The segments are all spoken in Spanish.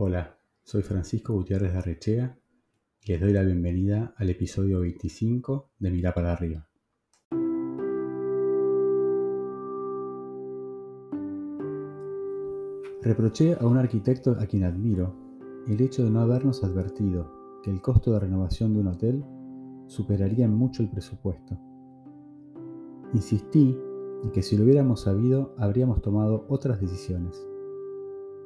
Hola, soy Francisco Gutiérrez de Arrechea y les doy la bienvenida al episodio 25 de Mirá para arriba. Reproché a un arquitecto a quien admiro el hecho de no habernos advertido que el costo de renovación de un hotel superaría mucho el presupuesto. Insistí en que si lo hubiéramos sabido habríamos tomado otras decisiones.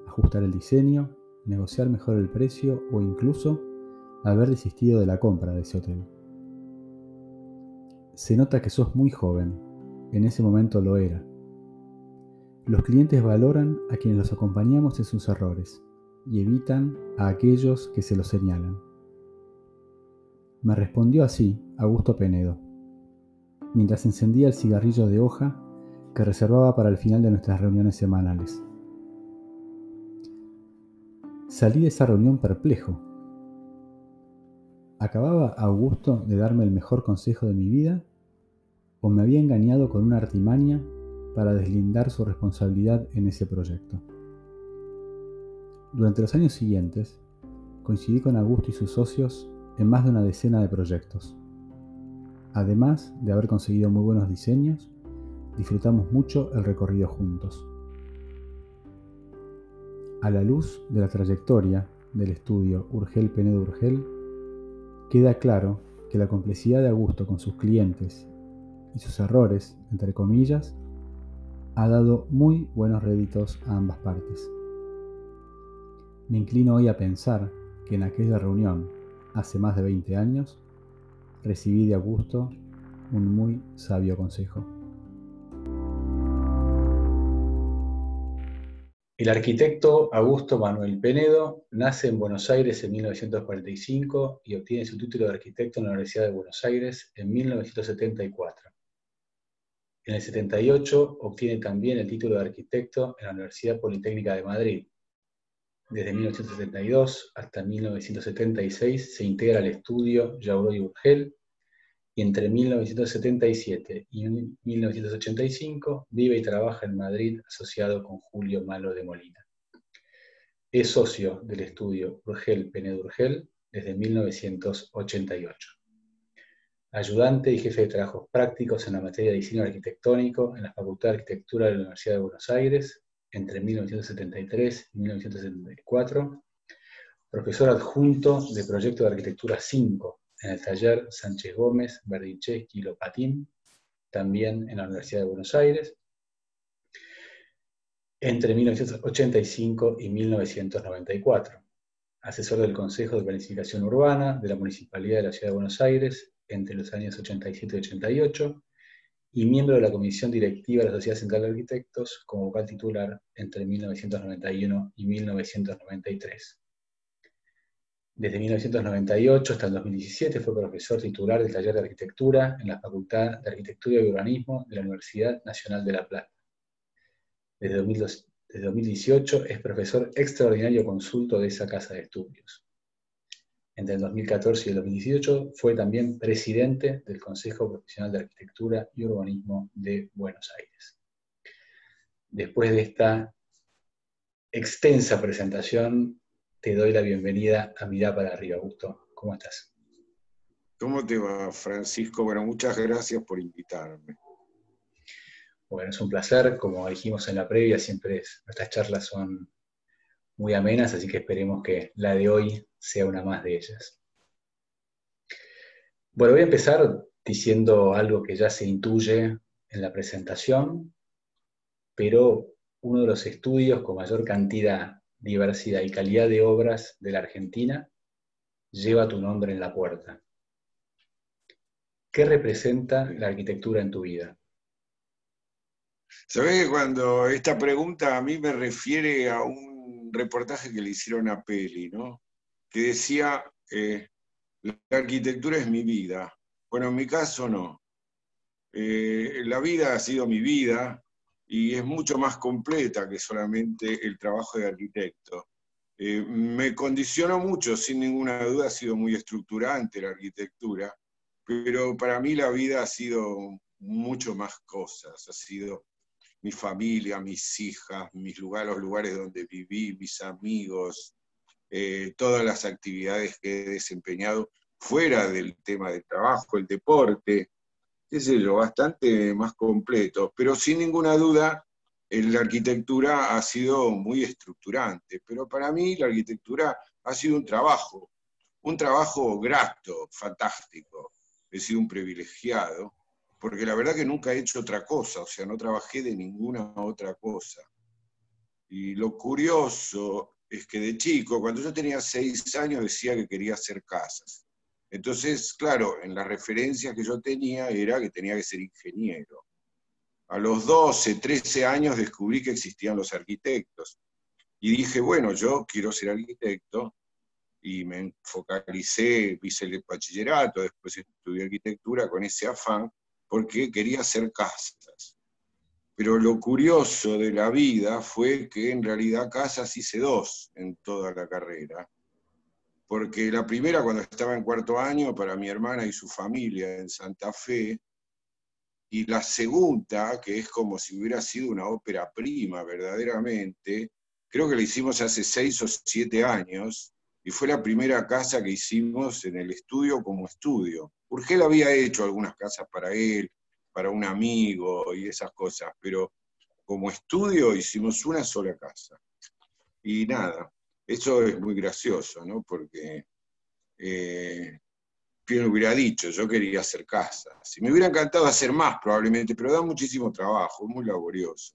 Ajustar el diseño, negociar mejor el precio o incluso haber desistido de la compra de ese hotel. Se nota que sos muy joven, en ese momento lo era. Los clientes valoran a quienes los acompañamos en sus errores y evitan a aquellos que se los señalan. Me respondió así Augusto Penedo, mientras encendía el cigarrillo de hoja que reservaba para el final de nuestras reuniones semanales. Salí de esa reunión perplejo. ¿Acababa Augusto de darme el mejor consejo de mi vida? ¿O me había engañado con una artimaña para deslindar su responsabilidad en ese proyecto? Durante los años siguientes, coincidí con Augusto y sus socios en más de una decena de proyectos. Además de haber conseguido muy buenos diseños, disfrutamos mucho el recorrido juntos. A la luz de la trayectoria del estudio Urgel Penedo Urgel, queda claro que la complejidad de Augusto con sus clientes y sus errores, entre comillas, ha dado muy buenos réditos a ambas partes. Me inclino hoy a pensar que en aquella reunión, hace más de 20 años, recibí de Augusto un muy sabio consejo. El arquitecto Augusto Manuel Penedo nace en Buenos Aires en 1945 y obtiene su título de arquitecto en la Universidad de Buenos Aires en 1974. En el 78 obtiene también el título de arquitecto en la Universidad Politécnica de Madrid. Desde 1972 hasta 1976 se integra al estudio Yauro y Urgel entre 1977 y 1985 vive y trabaja en Madrid asociado con Julio Malo de Molina. Es socio del estudio Urgel Penedo Urgel desde 1988. Ayudante y jefe de trabajos prácticos en la materia de diseño arquitectónico en la Facultad de Arquitectura de la Universidad de Buenos Aires entre 1973 y 1974. Profesor adjunto de Proyecto de Arquitectura 5 en el taller Sánchez Gómez, Berdichevsky y Lopatín, también en la Universidad de Buenos Aires, entre 1985 y 1994. Asesor del Consejo de Planificación Urbana de la Municipalidad de la Ciudad de Buenos Aires entre los años 87 y 88, y miembro de la Comisión Directiva de la Sociedad Central de Arquitectos como vocal titular entre 1991 y 1993. Desde 1998 hasta el 2017 fue profesor titular del taller de arquitectura en la Facultad de Arquitectura y Urbanismo de la Universidad Nacional de La Plata. Desde, 2018 es profesor extraordinario consulto de esa casa de estudios. Entre el 2014 y el 2018 fue también presidente del Consejo Profesional de Arquitectura y Urbanismo de Buenos Aires. Después de esta extensa presentación, te doy la bienvenida a Mirá para arriba, Augusto. ¿Cómo estás? ¿Cómo te va, Francisco? Bueno, muchas gracias por invitarme. Bueno, es un placer. Como dijimos en la previa, siempre nuestras charlas son muy amenas, así que esperemos que la de hoy sea una más de ellas. Bueno, voy a empezar diciendo algo que ya se intuye en la presentación, pero uno de los estudios con mayor cantidad diversidad y calidad de obras de la Argentina, lleva tu nombre en la puerta. ¿Qué representa la arquitectura en tu vida? Sabes que cuando esta pregunta a mí me refiere a un reportaje que le hicieron a Peli, ¿no? Que decía, eh, la arquitectura es mi vida. Bueno, en mi caso no. Eh, la vida ha sido mi vida, y es mucho más completa que solamente el trabajo de arquitecto. Eh, me condicionó mucho, sin ninguna duda ha sido muy estructurante la arquitectura, pero para mí la vida ha sido mucho más cosas, ha sido mi familia, mis hijas, mis lugares, los lugares donde viví, mis amigos, eh, todas las actividades que he desempeñado fuera del tema del trabajo, el deporte, qué sé yo, bastante más completo, pero sin ninguna duda la arquitectura ha sido muy estructurante, pero para mí la arquitectura ha sido un trabajo, un trabajo grato, fantástico. He sido un privilegiado, porque la verdad que nunca he hecho otra cosa, o sea, no trabajé de ninguna otra cosa. Y lo curioso es que de chico, cuando yo tenía seis años, decía que quería hacer casas. Entonces, claro, en las referencias que yo tenía era que tenía que ser ingeniero. A los 12, 13 años descubrí que existían los arquitectos. Y dije, bueno, yo quiero ser arquitecto. Y me focalicé, hice el bachillerato, después estudié arquitectura con ese afán, porque quería hacer casas. Pero lo curioso de la vida fue que en realidad casas hice dos en toda la carrera. Porque la primera, cuando estaba en cuarto año, para mi hermana y su familia en Santa Fe, y la segunda, que es como si hubiera sido una ópera prima verdaderamente, creo que la hicimos hace seis o siete años, y fue la primera casa que hicimos en el estudio como estudio. Urgel había hecho algunas casas para él, para un amigo y esas cosas, pero como estudio hicimos una sola casa. Y nada, eso es muy gracioso, ¿no? Porque eh, hubiera dicho, yo quería hacer casas. Y me hubiera encantado hacer más probablemente, pero da muchísimo trabajo, muy laborioso.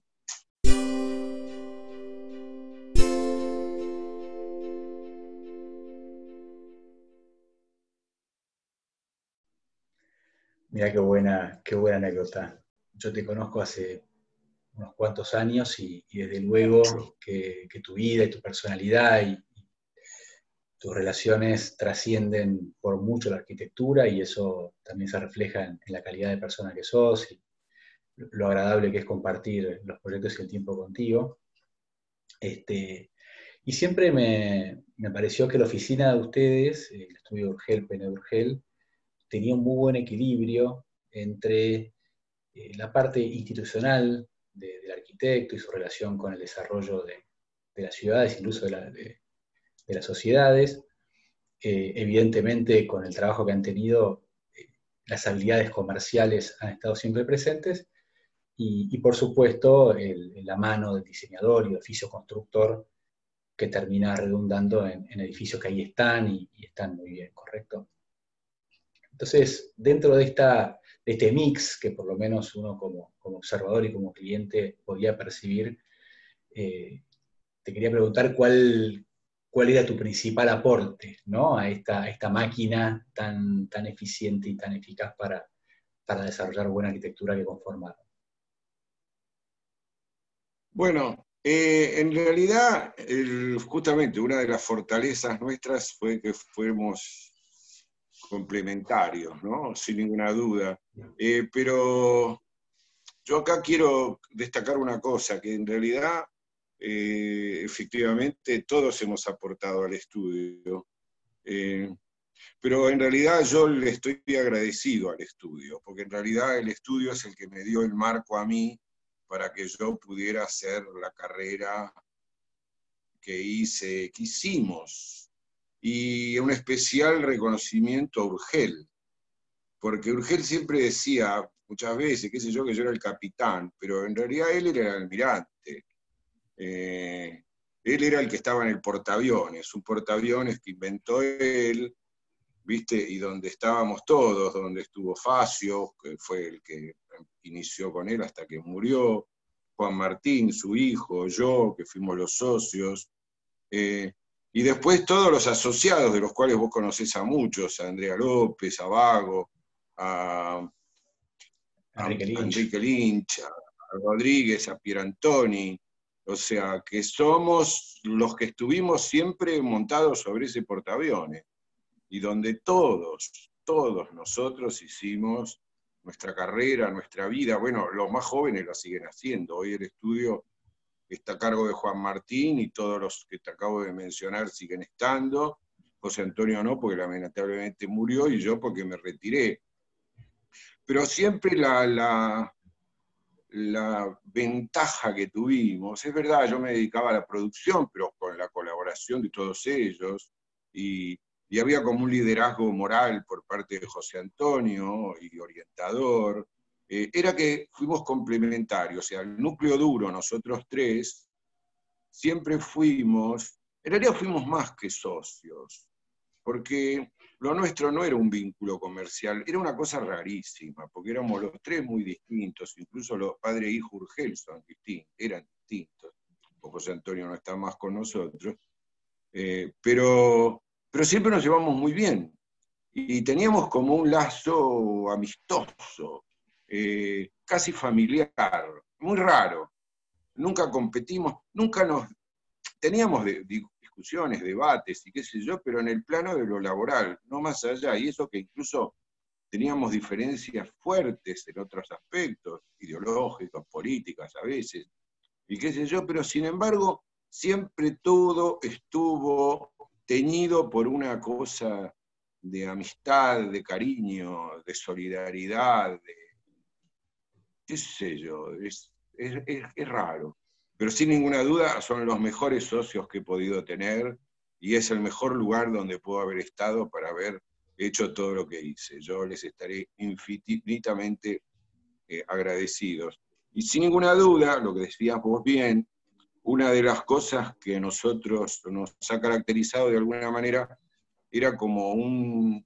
Mira qué buena, qué buena anécdota. Yo te conozco hace unos cuantos años y, desde luego que, tu vida y tu personalidad y, tus relaciones trascienden por mucho la arquitectura y eso también se refleja en, la calidad de persona que sos y lo agradable que es compartir los proyectos y el tiempo contigo. Este, y siempre me, pareció que la oficina de ustedes, el estudio Urgel, Pene Urgel, tenía un muy buen equilibrio entre eh, la parte institucional del arquitecto y su relación con el desarrollo de, las ciudades, incluso de, las sociedades. Eh, evidentemente, con el trabajo que han tenido, eh, las habilidades comerciales han estado siempre presentes. Y, por supuesto, la mano del diseñador y oficio constructor que termina redundando en, edificios que ahí están y, y están muy bien, ¿correcto? Entonces, dentro de, esta, este mix que por lo menos uno como, observador y como cliente podía percibir, eh, te quería preguntar cuál, cuál era tu principal aporte ¿no? a, esta, esta máquina tan, tan eficiente y tan eficaz para, para desarrollar buena arquitectura que conformaron. Bueno, eh, en realidad, justamente una de las fortalezas nuestras fue que fuimos complementarios, ¿no? Sin ninguna duda. Eh, pero yo acá quiero destacar una cosa, que en realidad, eh, efectivamente, todos hemos aportado al estudio. Eh, pero en realidad yo le estoy agradecido al estudio, porque en realidad el estudio es el que me dio el marco a mí para que yo pudiera hacer la carrera que hice, que hicimos, y un especial reconocimiento a Urgel, porque Urgel siempre decía muchas veces, qué sé yo, que yo era el capitán, pero en realidad él era el almirante. Eh, él era el que estaba en el portaaviones, un portaaviones que inventó él, ¿viste? Y donde estábamos todos, donde estuvo Facio, que fue el que inició con él hasta que murió, Juan Martín, su hijo, yo, que fuimos los socios. Eh, y después todos los asociados, de los cuales vos conocés a muchos, a Andrea López, a Vago, a, Enrique, Lynch. a, Rodríguez, a Pierantoni, o sea, que somos los que estuvimos siempre montados sobre ese portaaviones, y donde todos, todos nosotros hicimos nuestra carrera, nuestra vida, bueno, los más jóvenes lo siguen haciendo, hoy el estudio está a cargo de Juan Martín y todos los que te acabo de mencionar siguen estando. José Antonio no, porque lamentablemente murió, y yo porque me retiré. Pero siempre la, la, ventaja que tuvimos, es verdad, yo me dedicaba a la producción, pero con la colaboración de todos ellos, y, había como un liderazgo moral por parte de José Antonio y orientador, eh, era que fuimos complementarios, o sea, el núcleo duro, nosotros tres, siempre fuimos, en realidad fuimos más que socios, porque lo nuestro no era un vínculo comercial, era una cosa rarísima, porque éramos los tres muy distintos, incluso los padres e hijos Urgel son distintos, eran distintos. José Antonio no está más con nosotros, eh, pero, pero siempre nos llevamos muy bien y teníamos como un lazo amistoso, eh, casi familiar, muy raro. Nunca competimos, nunca nos... Teníamos discusiones, debates y qué sé yo, pero en el plano de lo laboral, no más allá. Y eso que incluso teníamos diferencias fuertes en otros aspectos, ideológicos, políticas a veces, y qué sé yo, pero sin embargo, siempre todo estuvo teñido por una cosa de amistad, de cariño, de solidaridad, de, qué sé yo, es, es, raro. Pero sin ninguna duda son los mejores socios que he podido tener y es el mejor lugar donde puedo haber estado para haber hecho todo lo que hice. Yo les estaré infinitamente eh, agradecidos. Y sin ninguna duda, lo que decías vos bien, una de las cosas que nosotros nos ha caracterizado de alguna manera era como un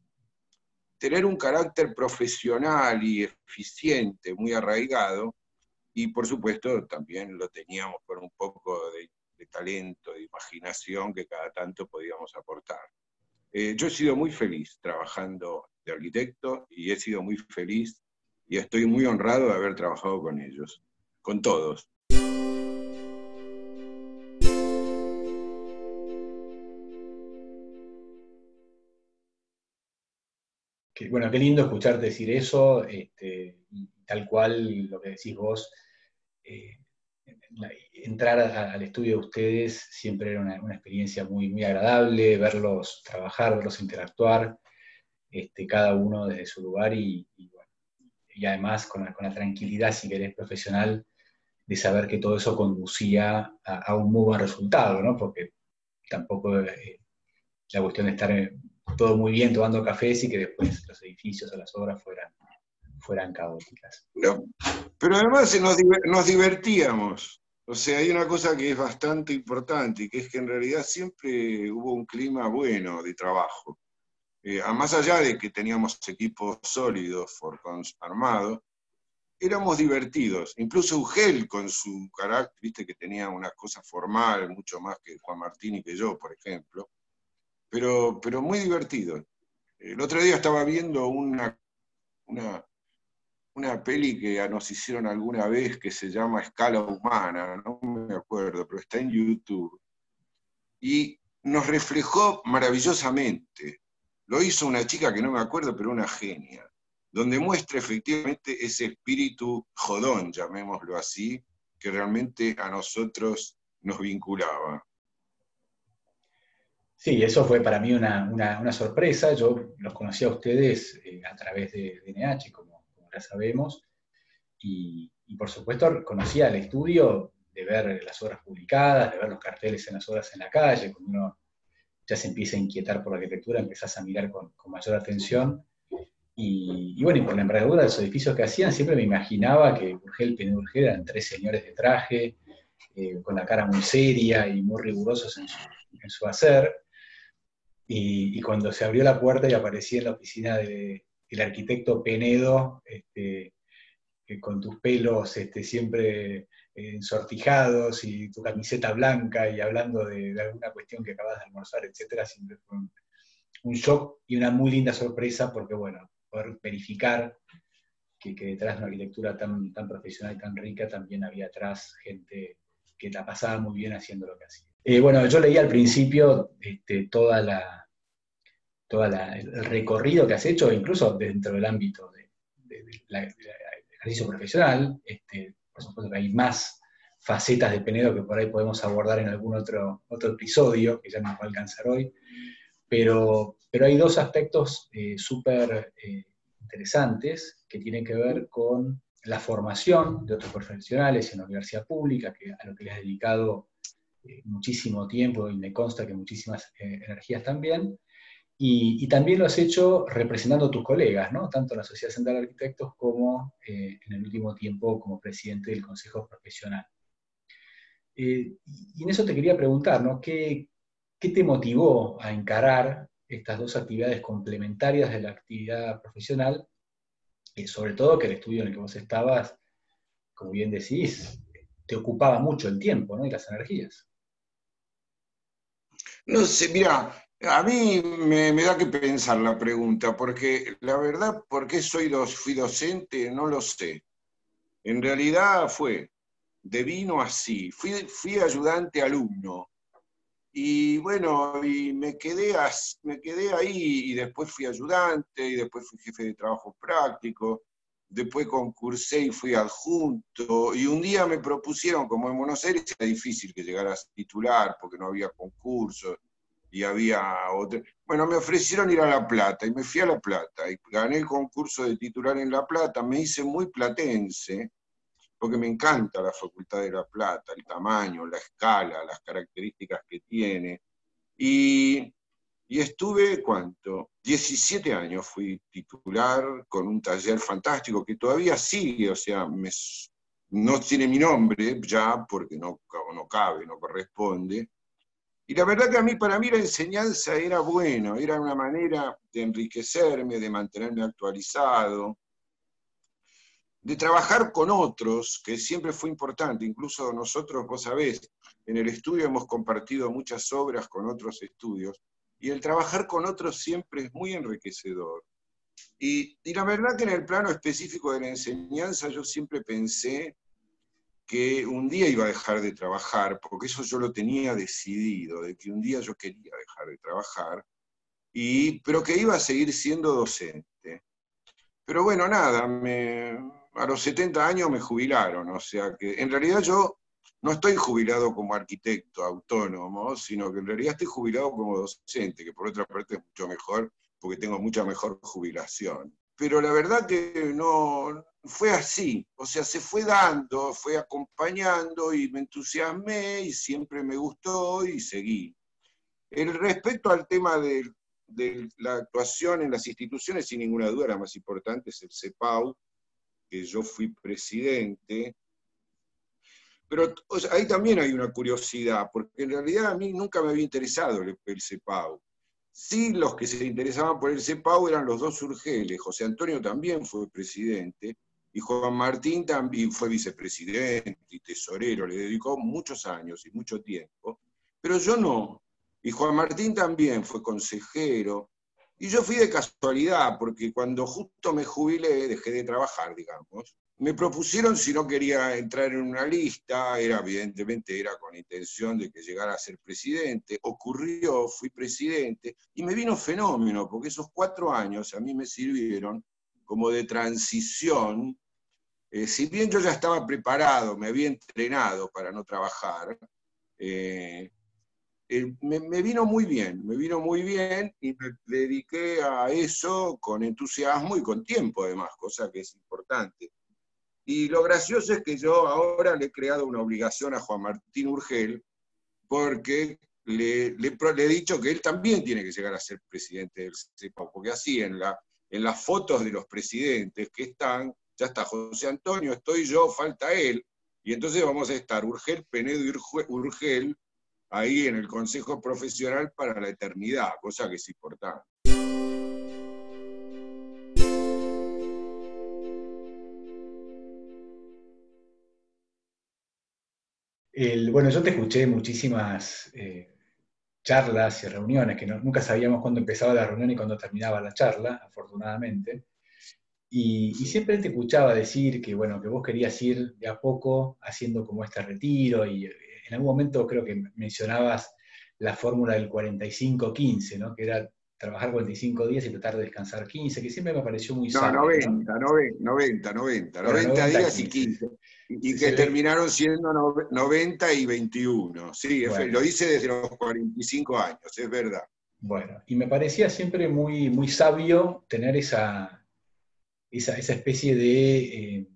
tener un carácter profesional y eficiente, muy arraigado, y por supuesto también lo teníamos por un poco de, talento, de imaginación que cada tanto podíamos aportar. Eh, yo he sido muy feliz trabajando de arquitecto y he sido muy feliz y estoy muy honrado de haber trabajado con ellos, con todos. Bueno, qué lindo escucharte decir eso, este, tal cual lo que decís vos. Eh, entrar al estudio de ustedes siempre era una, experiencia muy, muy agradable, verlos trabajar, verlos interactuar, este, cada uno desde su lugar y, además con la, tranquilidad, si querés, profesional, de saber que todo eso conducía a, un muy buen resultado, ¿no? Porque tampoco eh, la cuestión de estar todo muy bien tomando cafés y que después los edificios o las obras fueran, fueran caóticas. pero además nos, nos divertíamos. O sea, hay una cosa que es bastante importante, que es que en realidad siempre hubo un clima bueno de trabajo. Eh, más allá de que teníamos equipos sólidos, Forcons armados, éramos divertidos. Incluso Ugel, con su carácter, viste que tenía una cosa formal, mucho más que Juan Martín y que yo, por ejemplo, pero, pero muy divertido. El otro día estaba viendo una, una, una peli que nos hicieron alguna vez que se llama Escala Humana, no me acuerdo, pero está en YouTube. Y nos reflejó maravillosamente lo hizo una chica que no me acuerdo, pero una genia, donde muestra efectivamente ese espíritu jodón, llamémoslo así, que realmente a nosotros nos vinculaba. Sí, eso fue para mí una, sorpresa. Yo los conocí a ustedes eh, a través de, NH, como, ya sabemos, y, por supuesto conocía el estudio de ver las obras publicadas, de ver los carteles en las obras en la calle, cuando uno ya se empieza a inquietar por la arquitectura, empezás a mirar con, mayor atención. Y, bueno, y por la envergadura de los edificios que hacían, siempre me imaginaba que Urgel, y Urgel eran tres señores de traje, eh, con la cara muy seria y muy rigurosos en su, hacer. Y, cuando se abrió la puerta y aparecía en la oficina del arquitecto Penedo, este, con tus pelos este, siempre ensortijados y tu camiseta blanca y hablando de, alguna cuestión que acabas de almorzar, etcétera, siempre fue un, shock y una muy linda sorpresa porque, bueno, poder verificar que, detrás de una arquitectura tan, tan profesional y tan rica también había atrás gente que la pasaba muy bien haciendo lo que hacía. Eh, bueno, yo leí al principio este, toda el recorrido que has hecho, incluso dentro del ámbito del ejercicio profesional, este, por supuesto que hay más facetas de Penedo que por ahí podemos abordar en algún otro, episodio, que ya no va a alcanzar hoy, pero, hay dos aspectos eh, súper eh, interesantes que tienen que ver con la formación de otros profesionales en la universidad pública, que, a lo que le has dedicado muchísimo tiempo y me consta que muchísimas energías también. Y, también lo has hecho representando a tus colegas, ¿no? tanto en la Sociedad Central de Arquitectos como en el último tiempo como presidente del Consejo Profesional. y en eso te quería preguntar, ¿no? ¿Qué, ¿Qué te motivó a encarar estas dos actividades complementarias de la actividad profesional? Y sobre todo que el estudio en el que vos estabas, como bien decís, te ocupaba mucho el tiempo ¿no? y las energías. No sé, mira, a mí me, da que pensar la pregunta, porque la verdad, ¿por qué soy fui docente? No lo sé. En realidad fue, de vino así, fui, fui ayudante alumno. Y bueno, y me quedé, me quedé ahí y después fui ayudante y después fui jefe de trabajo práctico después concursé y fui adjunto, y un día me propusieron, como en Buenos Aires era difícil que llegaras titular porque no había concursos y había otro. Bueno, me ofrecieron ir a La Plata y me fui a La Plata y gané el concurso de titular en La Plata, me hice muy platense, porque me encanta la Facultad de La Plata, el tamaño, la escala, las características que tiene. Y y estuve, ¿cuánto? 17 años fui titular con un taller fantástico que todavía sigue, o sea, no tiene mi nombre ya porque no, no cabe, no corresponde. Y la verdad que a mí, para mí la enseñanza era bueno, era una manera de enriquecerme, de mantenerme actualizado, de trabajar con otros, que siempre fue importante. Incluso nosotros, vos sabés, en el estudio hemos compartido muchas obras con otros estudios y el trabajar con otros siempre es muy enriquecedor. Y, la verdad que en el plano específico de la enseñanza yo siempre pensé que un día iba a dejar de trabajar, porque eso yo lo tenía decidido, de que un día yo quería dejar de trabajar, y, pero que iba a seguir siendo docente. Pero bueno, nada, a los 70 años me jubilaron, o sea que en realidad yo no estoy jubilado como arquitecto autónomo, sino que en realidad estoy jubilado como docente, que por otra parte es mucho mejor porque tengo mucha mejor jubilación. Pero la verdad que no fue así, o sea, se fue dando, fue acompañando y me entusiasmé y siempre me gustó y seguí. El respecto al tema de, de la actuación en las instituciones, sin ninguna duda la más importante es el CEPAU, que yo fui presidente, pero ahí también hay una curiosidad, porque en realidad a mí nunca me había interesado el, CEPAU. Sí, los que se interesaban por el CEPAU eran los dos Urgeles. José Antonio también fue presidente y Juan Martín también fue vicepresidente y tesorero. Le dedicó muchos años y mucho tiempo. Pero yo no. Y Juan Martín también fue consejero. Y yo fui de casualidad, porque cuando justo me jubilé, dejé de trabajar, digamos, me propusieron si no quería entrar en una lista, era evidentemente era con intención de que llegara a ser presidente, ocurrió, fui presidente, y me vino fenómeno, porque esos cuatro años a mí me sirvieron como de transición, eh, si bien yo ya estaba preparado, me había entrenado para no trabajar, eh, eh, me, me, vino muy bien, me vino muy bien y me dediqué a eso con entusiasmo y con tiempo además, cosa que es importante. Y lo gracioso es que yo ahora le he creado una obligación a Juan Martín Urgel porque le, he dicho que él también tiene que llegar a ser presidente del CEPAU, porque así en, en las fotos de los presidentes que están, ya está José Antonio, estoy yo, falta él, y entonces vamos a estar Urgel, Penedo y Urgel ahí en el Consejo Profesional para la eternidad, cosa que es importante. Bueno, yo te escuché muchísimas eh, charlas y reuniones, que nunca sabíamos cuándo empezaba la reunión y cuándo terminaba la charla, afortunadamente. Y, siempre te escuchaba decir que, bueno, que vos querías ir de a poco haciendo como este retiro y eh, en algún momento creo que mencionabas la fórmula del 45-15, ¿no? Que era trabajar 45 días y tratar de descansar 15, que siempre me pareció muy No, 90, 90, 90, 90, días y 15. Y, que terminaron siendo 90 y 21. Sí, lo hice desde los 45 años, es verdad. Bueno, y me parecía siempre muy, muy sabio tener esa, esa, especie de eh,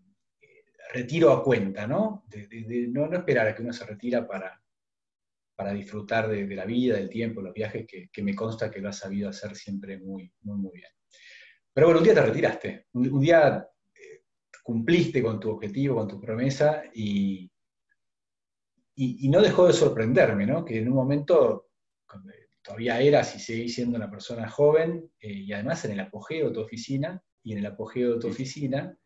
retiro a cuenta, ¿no? De, no, no esperar a que uno se retira para, para disfrutar de, la vida, del tiempo, los viajes, que, me consta que lo has sabido hacer siempre muy, muy, muy bien. Pero bueno, un día te retiraste, un, día cumpliste con tu objetivo, con tu promesa, y, y, no dejó de sorprenderme, ¿no? Que en un momento, todavía eras y seguís siendo una persona joven, eh, y además en el apogeo de tu oficina, y en el apogeo de tu oficina,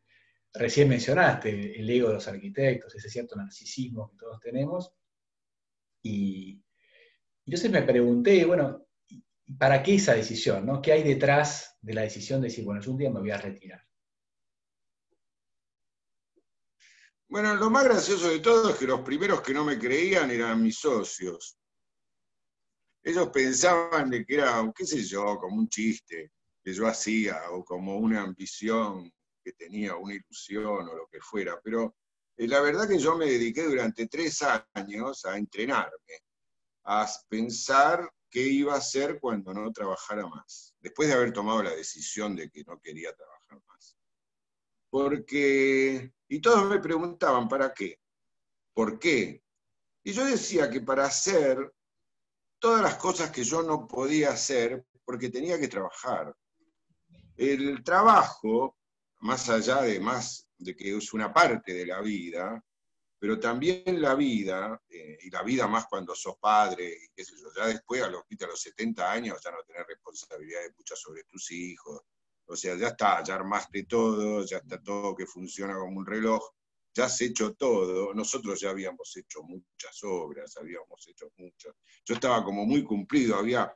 recién mencionaste el ego de los arquitectos, ese cierto narcisismo que todos tenemos, y, entonces me pregunté, bueno, ¿para qué esa decisión? ¿no? ¿Qué hay detrás de la decisión de decir, bueno, yo un día me voy a retirar? Bueno, lo más gracioso de todo es que los primeros que no me creían eran mis socios. Ellos pensaban de que era, qué sé yo, como un chiste que yo hacía o como una ambición que tenía, una ilusión o lo que fuera, pero eh, la verdad que yo me dediqué durante tres años a entrenarme, a pensar qué iba a hacer cuando no trabajara más, después de haber tomado la decisión de que no quería trabajar más. Porque, y todos me preguntaban, ¿para qué? ¿Por qué? Y yo decía que para hacer todas las cosas que yo no podía hacer porque tenía que trabajar. El trabajo, más allá de más de que es una parte de la vida, pero también la vida, eh, y la vida más cuando sos padre, y qué sé yo, ya después a los, a los 70 años ya no tenés responsabilidades muchas sobre tus hijos, o sea, ya está, ya armaste todo, ya está todo que funciona como un reloj, ya has hecho todo, nosotros ya habíamos hecho muchas obras, habíamos hecho muchas, yo estaba como muy cumplido, había,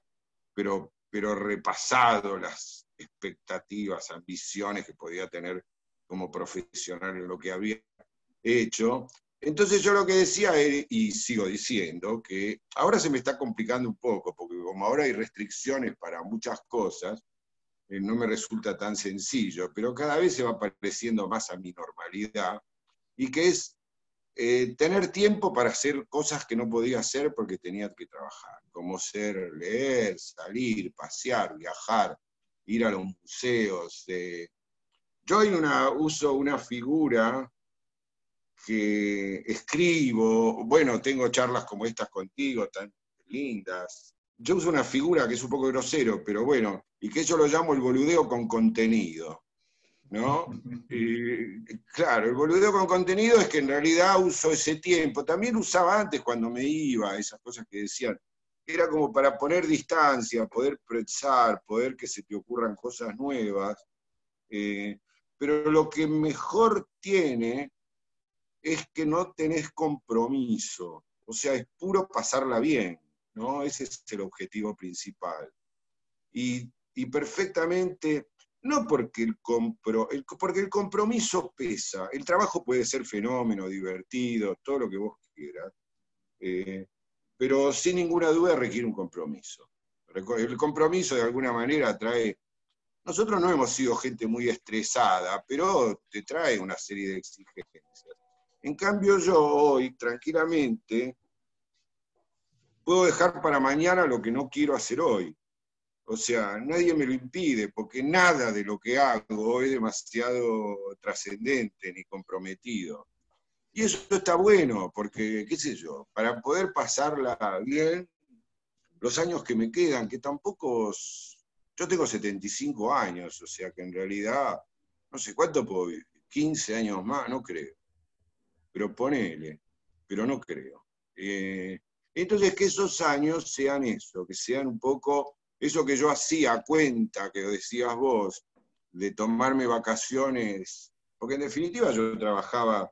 pero, pero repasado las expectativas, ambiciones que podía tener como profesional en lo que había hecho. Entonces yo lo que decía, y sigo diciendo, que ahora se me está complicando un poco, porque como ahora hay restricciones para muchas cosas, eh, no me resulta tan sencillo, pero cada vez se va pareciendo más a mi normalidad, y que es eh, tener tiempo para hacer cosas que no podía hacer porque tenía que trabajar, como ser, leer, salir, pasear, viajar, ir a los museos, eh, yo uso una figura que escribo, bueno, tengo charlas como estas contigo, tan lindas. Yo uso una figura que es un poco grosero, pero bueno, y que yo lo llamo el boludeo con contenido. ¿no? claro, el boludeo con contenido es que en realidad uso ese tiempo. También usaba antes cuando me iba, esas cosas que decían. Era como para poner distancia, poder pensar, poder que se te ocurran cosas nuevas. Eh, pero lo que mejor tiene es que no tenés compromiso, o sea, es puro pasarla bien, ¿no? Ese es el objetivo principal. Y, perfectamente, no porque el, compro, porque el compromiso pesa, el trabajo puede ser fenómeno, divertido, todo lo que vos quieras, eh, pero sin ninguna duda requiere un compromiso. El compromiso de alguna manera trae nosotros no hemos sido gente muy estresada, pero te trae una serie de exigencias. En cambio yo hoy, tranquilamente, puedo dejar para mañana lo que no quiero hacer hoy. O sea, nadie me lo impide, porque nada de lo que hago es demasiado trascendente ni comprometido. Y eso está bueno, porque, qué sé yo, para poder pasarla bien, los años que me quedan, que tampoco yo tengo 75 años, o sea que en realidad, no sé cuánto puedo vivir, 15 años más, no creo. Pero ponele, pero no creo. Eh, entonces, que esos años sean eso, que sean un poco eso que yo hacía cuenta, que decías vos, de tomarme vacaciones, porque en definitiva yo trabajaba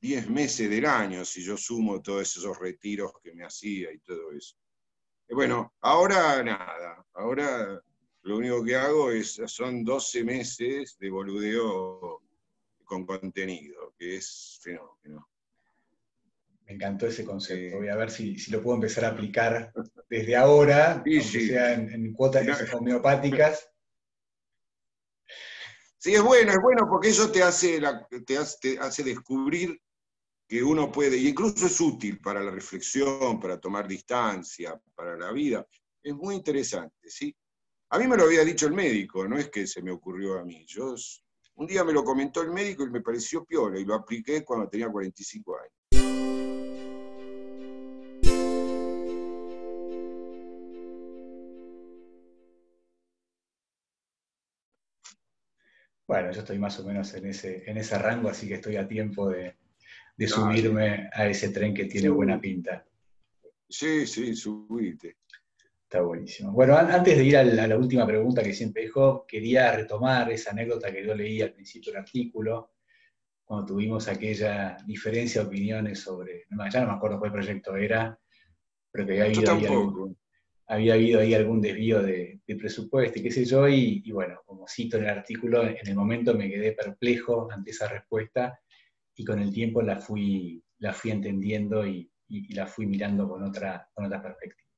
10 meses del año, si yo sumo todos esos retiros que me hacía y todo eso. Bueno, ahora nada, ahora lo único que hago es, son 12 meses de boludeo con contenido, que es fenómeno. Me encantó ese concepto. Voy a ver si, lo puedo empezar a aplicar desde ahora, aunque sea en, cuotas homeopáticas. Sí, es bueno, es bueno porque eso te hace, te hace descubrir que uno puede, y incluso es útil para la reflexión, para tomar distancia, para la vida. Es muy interesante, ¿sí? A mí me lo había dicho el médico, no es que se me ocurrió a mí. Yo, un día me lo comentó el médico y me pareció piola y lo apliqué cuando tenía 45 años. Bueno, yo estoy más o menos en ese, en ese rango, así que estoy a tiempo de, subirme a ese tren que tiene buena pinta. Sí, sí, subite. Está buenísimo. Bueno, antes de ir a la, última pregunta que siempre dejó, quería retomar esa anécdota que yo leí al principio del artículo, cuando tuvimos aquella diferencia de opiniones sobre, ya no me acuerdo cuál proyecto era, pero que había habido, ahí algún, había habido ahí algún desvío de, presupuesto y qué sé yo, y, bueno, como cito en el artículo, en el momento me quedé perplejo ante esa respuesta y con el tiempo la fui, la fui entendiendo y, la fui mirando con otra, con otra perspectiva.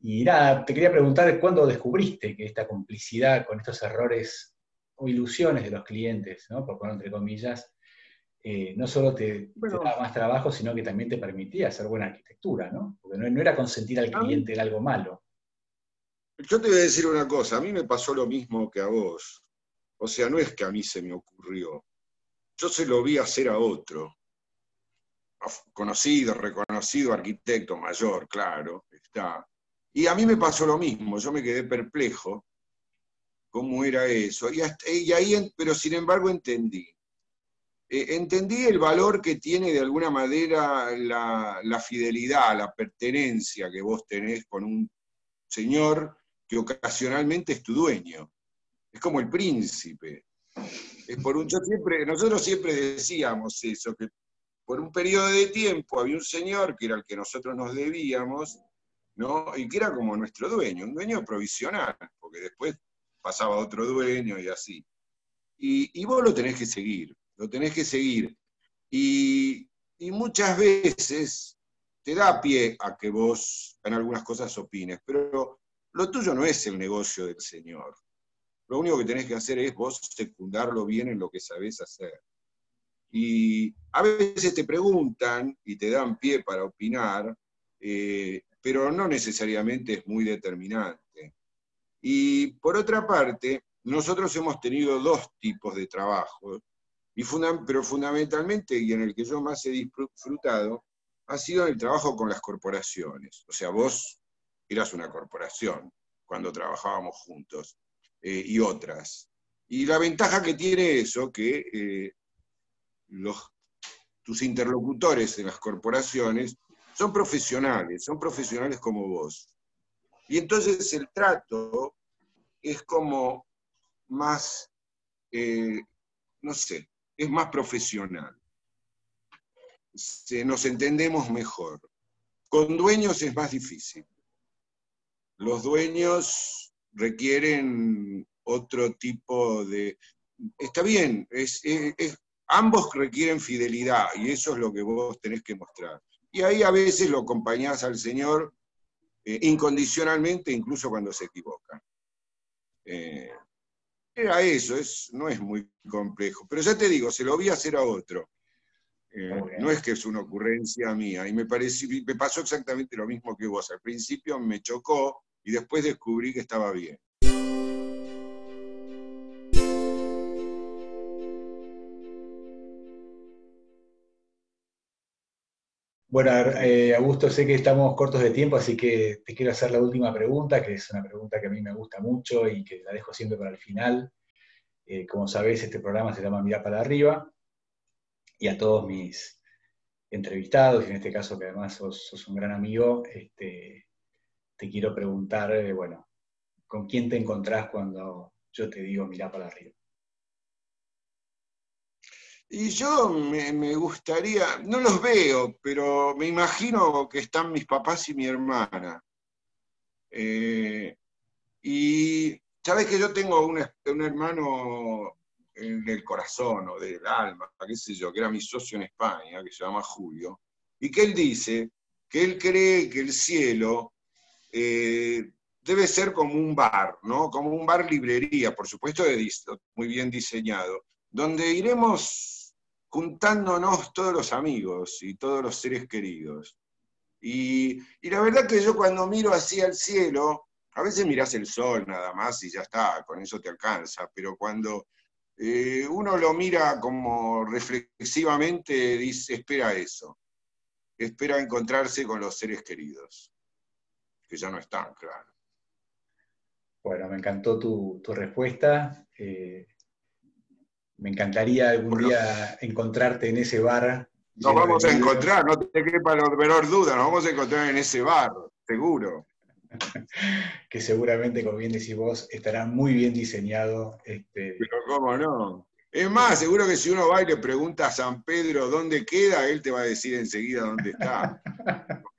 Y nada, te quería preguntar, ¿cuándo descubriste que esta complicidad con estos errores o ilusiones de los clientes, ¿no? por poner entre comillas, eh, no solo te, daba más trabajo, sino que también te permitía hacer buena arquitectura, ¿no? Porque no, era consentir al cliente en algo malo. Yo te voy a decir una cosa, a mí me pasó lo mismo que a vos. O sea, no es que a mí se me ocurrió. Yo se lo vi hacer a otro. Conocido, reconocido arquitecto mayor, claro, está. Y a mí me pasó lo mismo, yo me quedé perplejo cómo era eso. Y, ahí, pero sin embargo entendí. Eh, entendí el valor que tiene de alguna manera la, fidelidad, la pertenencia que vos tenés con un señor que ocasionalmente es tu dueño. Es como el príncipe. Es por un, siempre, nosotros siempre decíamos eso, que por un periodo de tiempo había un señor que era el que nosotros nos debíamos, ¿no? Y que era como nuestro dueño, un dueño provisional, porque después pasaba otro dueño y así. Y, vos lo tenés que seguir, lo tenés que seguir. Y, muchas veces te da pie a que vos en algunas cosas opines, pero lo tuyo no es el negocio del Señor. Lo único que tenés que hacer es vos secundarlo bien en lo que sabés hacer. Y a veces te preguntan y te dan pie para opinar, eh, pero no necesariamente es muy determinante. Y por otra parte, nosotros hemos tenido dos tipos de trabajo, pero fundamentalmente, y en el que yo más he disfrutado, ha sido el trabajo con las corporaciones. O sea, vos eras una corporación cuando trabajábamos juntos, eh, y otras. Y la ventaja que tiene eso, que eh, los, tus interlocutores en las corporaciones son profesionales, son profesionales como vos. Y entonces el trato es como más, eh, no sé, es más profesional. Se, nos entendemos mejor. Con dueños es más difícil. Los dueños requieren otro tipo de... Está bien, ambos requieren fidelidad y eso es lo que vos tenés que mostrar. Y ahí a veces lo acompañás al Señor eh, incondicionalmente, incluso cuando se equivoca. Eh, era eso, es, no es muy complejo. Pero ya te digo, se lo vi hacer a otro. Eh, no es que es una ocurrencia mía. Y me, pareció, me pasó exactamente lo mismo que vos. Al principio me chocó y después descubrí que estaba bien. Bueno, eh, Augusto, sé que estamos cortos de tiempo, así que te quiero hacer la última pregunta, que es una pregunta que a mí me gusta mucho y que la dejo siempre para el final. Eh, como sabés, este programa se llama Mirar para arriba y a todos mis entrevistados, y en este caso que además sos, un gran amigo, este, te quiero preguntar, eh, bueno, ¿con quién te encontrás cuando yo te digo mirar para arriba? Y yo me, gustaría, no los veo, pero me imagino que están mis papás y mi hermana. Eh, y sabes que yo tengo un, hermano en el corazón o del alma, qué sé yo, que era mi socio en España, que se llama Julio, y que él dice que él cree que el cielo eh, debe ser como un bar, ¿no? Como un bar librería, por supuesto, muy bien diseñado, donde iremos juntándonos todos los amigos y todos los seres queridos. Y, la verdad que yo cuando miro hacia el cielo, a veces miras el sol nada más y ya está, con eso te alcanza, pero cuando eh, uno lo mira como reflexivamente, dice, espera eso, espera encontrarse con los seres queridos, que ya no están, claro. Bueno, me encantó tu, respuesta. Eh, Me encantaría algún día encontrarte en ese bar. Nos vamos a encontrar, no te quepa la menor duda, nos vamos a encontrar en ese bar, seguro. que seguramente, como bien decís vos, estará muy bien diseñado. Este... Pero cómo no. Es más, seguro que si uno va y le pregunta a San Pedro dónde queda, él te va a decir enseguida dónde está.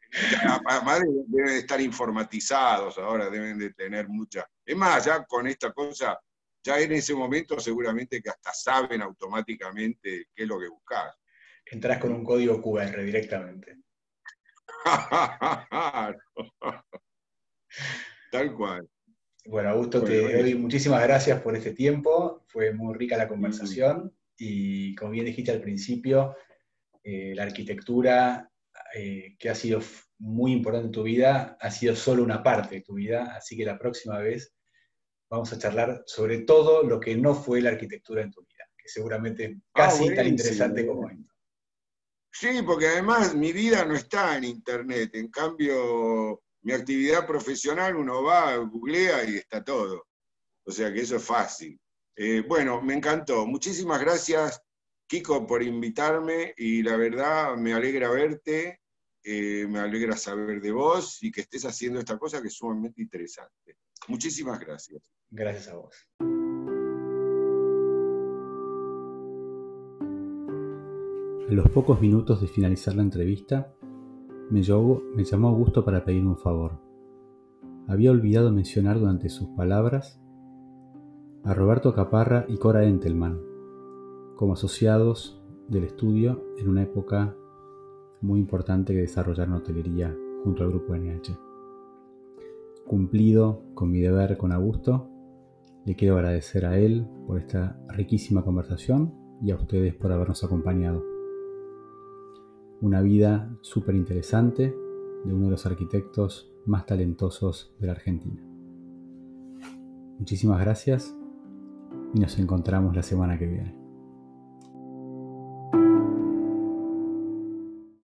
Además deben estar informatizados ahora, deben de tener mucha. Es más, ya con esta cosa, ya en ese momento seguramente que hasta saben automáticamente qué es lo que buscas. Entrás con un código QR directamente. Tal cual. Bueno, Augusto, te doy muchísimas gracias por este tiempo. Fue muy rica la conversación y como bien dijiste al principio, eh, la arquitectura eh, que ha sido muy importante en tu vida ha sido solo una parte de tu vida, así que la próxima vez vamos a charlar sobre todo lo que no fue la arquitectura en tu vida, que seguramente ah, casi tan interesante como esto. Sí, porque además mi vida no está en internet, en cambio mi actividad profesional uno va, googlea y está todo. O sea que eso es fácil. Eh, bueno, me encantó. Muchísimas gracias, Kiko, por invitarme y la verdad me alegra verte, eh, me alegra saber de vos y que estés haciendo esta cosa que es sumamente interesante. Muchísimas gracias. Gracias a vos. A los pocos minutos de finalizar la entrevista, me, llamó Augusto para pedirme un favor. Había olvidado mencionar durante sus palabras a Roberto Caparra y Cora Entelman como asociados del estudio en una época muy importante que desarrollaron hotelería junto al grupo NH. Cumplido con mi deber con Augusto, le quiero agradecer a él por esta riquísima conversación y a ustedes por habernos acompañado una vida súper interesante de uno de los arquitectos más talentosos de la Argentina. Muchísimas gracias y nos encontramos la semana que viene.